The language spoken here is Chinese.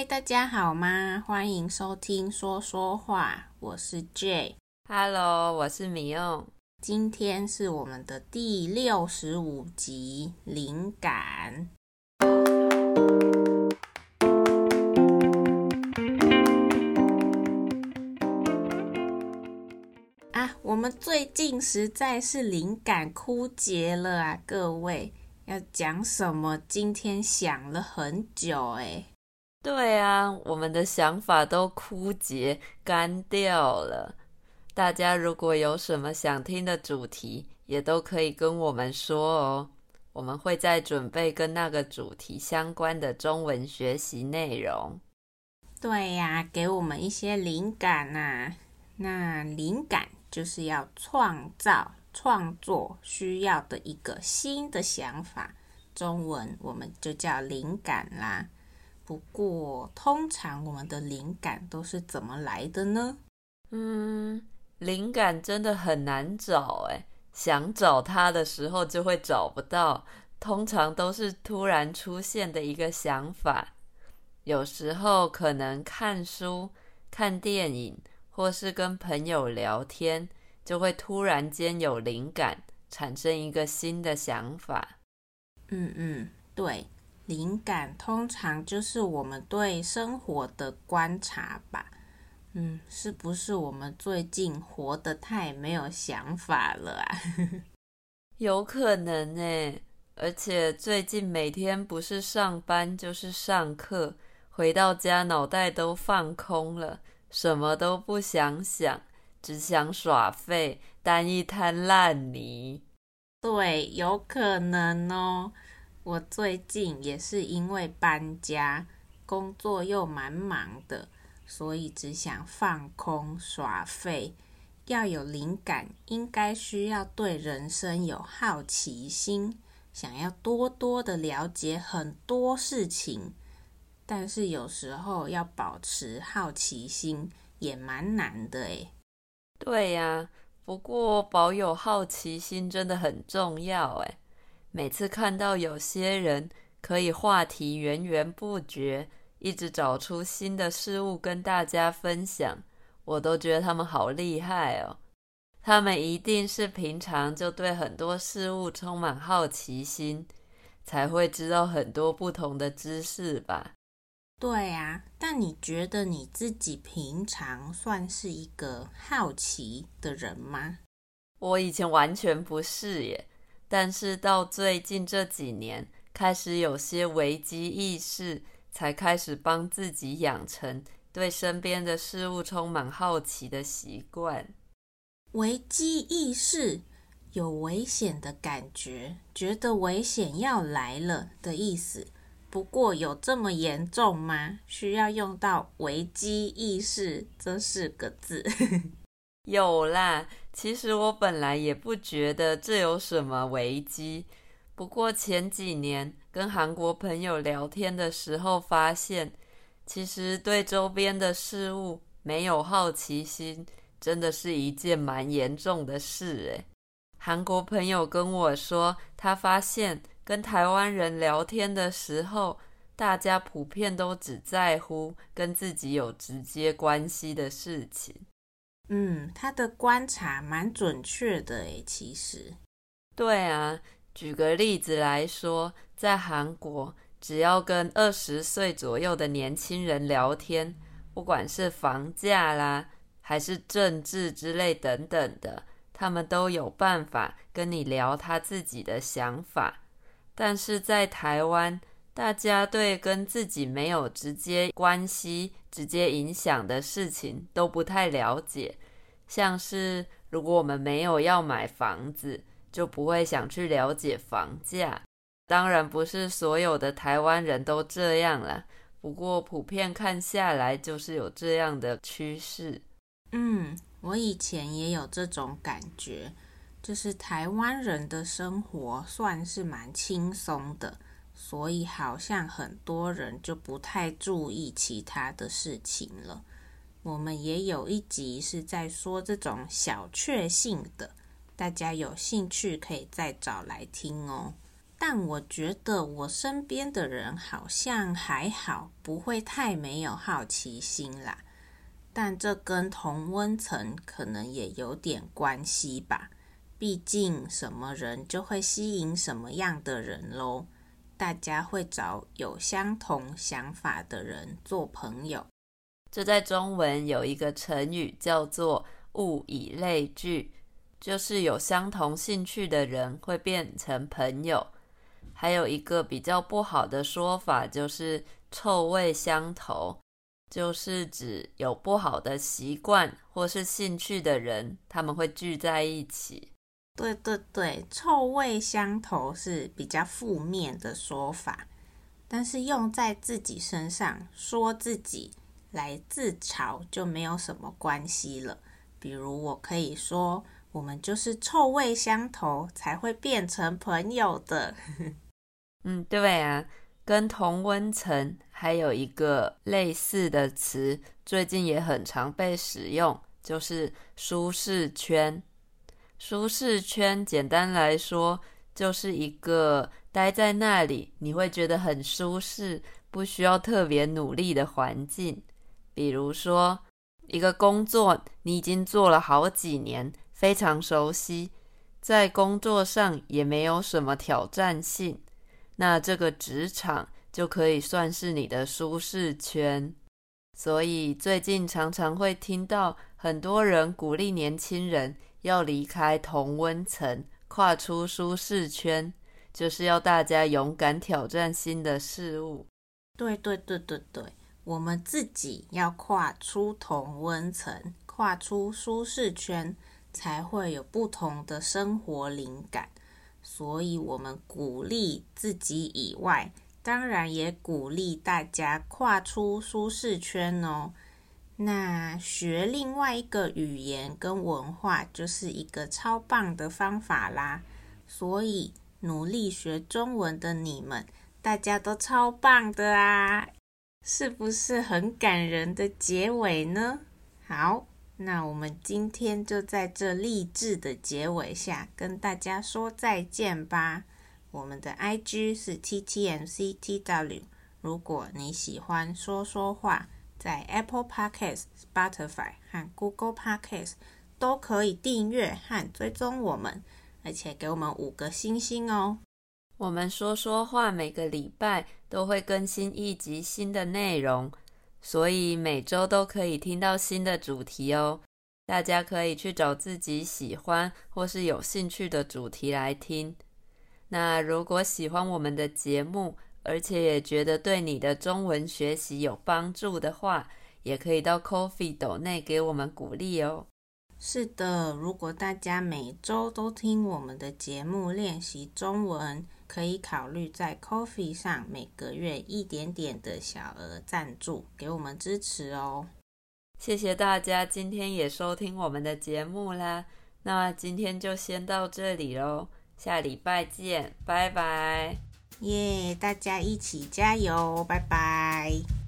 嗨，大家好吗？欢迎收听说说话，我是 Jay。Hello，我是米用。今天是我们的第六十五集，灵感。啊，我们最近实在是灵感枯竭了啊！各位要讲什么？今天想了很久哎。对啊，我们的想法都枯竭干掉了。大家如果有什么想听的主题，也都可以跟我们说哦。我们会再准备跟那个主题相关的中文学习内容。对呀，给我们一些灵感呐。那灵感就是要创造、创作需要的一个新的想法，中文我们就叫灵感啦。不过，通常我们的灵感都是怎么来的呢？嗯，灵感真的很难找哎，想找它的时候就会找不到。通常都是突然出现的一个想法，有时候可能看书、看电影，或是跟朋友聊天，就会突然间有灵感，产生一个新的想法。嗯嗯，对。灵感通常就是我们对生活的观察吧，嗯，是不是我们最近活得太没有想法了啊？有可能呢，而且最近每天不是上班就是上课，回到家脑袋都放空了，什么都不想想，只想耍废，当一滩烂泥。对，有可能哦。我最近也是因为搬家，工作又蛮忙的，所以只想放空耍废。要有灵感，应该需要对人生有好奇心，想要多多的了解很多事情。但是有时候要保持好奇心也蛮难的诶。对呀，不过保有好奇心真的很重要诶。每次看到有些人可以话题源源不绝，一直找出新的事物跟大家分享，我都觉得他们好厉害哦。他们一定是平常就对很多事物充满好奇心，才会知道很多不同的知识吧？对啊，但你觉得你自己平常算是一个好奇的人吗？我以前完全不是耶。但是到最近这几年，开始有些危机意识，才开始帮自己养成对身边的事物充满好奇的习惯。危机意识，有危险的感觉，觉得危险要来了的意思。不过有这么严重吗？需要用到危机意识这四个字？有啦。其实我本来也不觉得这有什么危机，不过前几年跟韩国朋友聊天的时候，发现其实对周边的事物没有好奇心，真的是一件蛮严重的事诶。韩国朋友跟我说，他发现跟台湾人聊天的时候，大家普遍都只在乎跟自己有直接关系的事情。嗯，他的观察蛮准确的诶，其实。对啊，举个例子来说，在韩国，只要跟二十岁左右的年轻人聊天，不管是房价啦，还是政治之类等等的，他们都有办法跟你聊他自己的想法。但是在台湾，大家对跟自己没有直接关系、直接影响的事情都不太了解。像是如果我们没有要买房子，就不会想去了解房价。当然不是所有的台湾人都这样啦，不过普遍看下来就是有这样的趋势。嗯，我以前也有这种感觉，就是台湾人的生活算是蛮轻松的，所以好像很多人就不太注意其他的事情了。我们也有一集是在说这种小确幸的，大家有兴趣可以再找来听哦。但我觉得我身边的人好像还好，不会太没有好奇心啦。但这跟同温层可能也有点关系吧。毕竟什么人就会吸引什么样的人喽。大家会找有相同想法的人做朋友。这在中文有一个成语叫做“物以类聚”，就是有相同兴趣的人会变成朋友。还有一个比较不好的说法，就是臭味相投，就是指有不好的习惯或是兴趣的人，他们会聚在一起。对对对，臭味相投是比较负面的说法，但是用在自己身上，说自己来自嘲就没有什么关系了。比如我可以说，我们就是臭味相投才会变成朋友的。嗯，对啊，跟同温层还有一个类似的词，最近也很常被使用，就是舒适圈。舒适圈简单来说，就是一个待在那里你会觉得很舒适，不需要特别努力的环境。比如说，一个工作你已经做了好几年，非常熟悉，在工作上也没有什么挑战性。那这个职场就可以算是你的舒适圈，所以最近常常会听到很多人鼓励年轻人要离开同温层，跨出舒适圈，就是要大家勇敢挑战新的事物。对对对对对，我们自己要跨出同温层，跨出舒适圈，才会有不同的生活灵感。所以，我们鼓励自己以外，当然也鼓励大家跨出舒适圈哦。那学另外一个语言跟文化，就是一个超棒的方法啦。所以，努力学中文的你们，大家都超棒的啊！是不是很感人的结尾呢？好。那我们今天就在这励志的结尾下跟大家说再见吧。我们的 IG 是 TTMCTW。如果你喜欢说说话，在 Apple Podcast、Spotify 和 Google Podcast 都可以订阅和追踪我们，而且给我们五个星星哦。我们说说话每个礼拜都会更新一集新的内容。所以每周都可以听到新的主题哦，大家可以去找自己喜欢或是有兴趣的主题来听。那如果喜欢我们的节目，而且也觉得对你的中文学习有帮助的话，也可以到 Coffee 斗内给我们鼓励哦。是的，如果大家每周都听我们的节目练习中文，可以考虑在 Coffee 上每个月一点点的小额赞助，给我们支持哦。谢谢大家今天也收听我们的节目啦，那今天就先到这里喽，下礼拜见，拜拜。耶，大家一起加油，拜拜。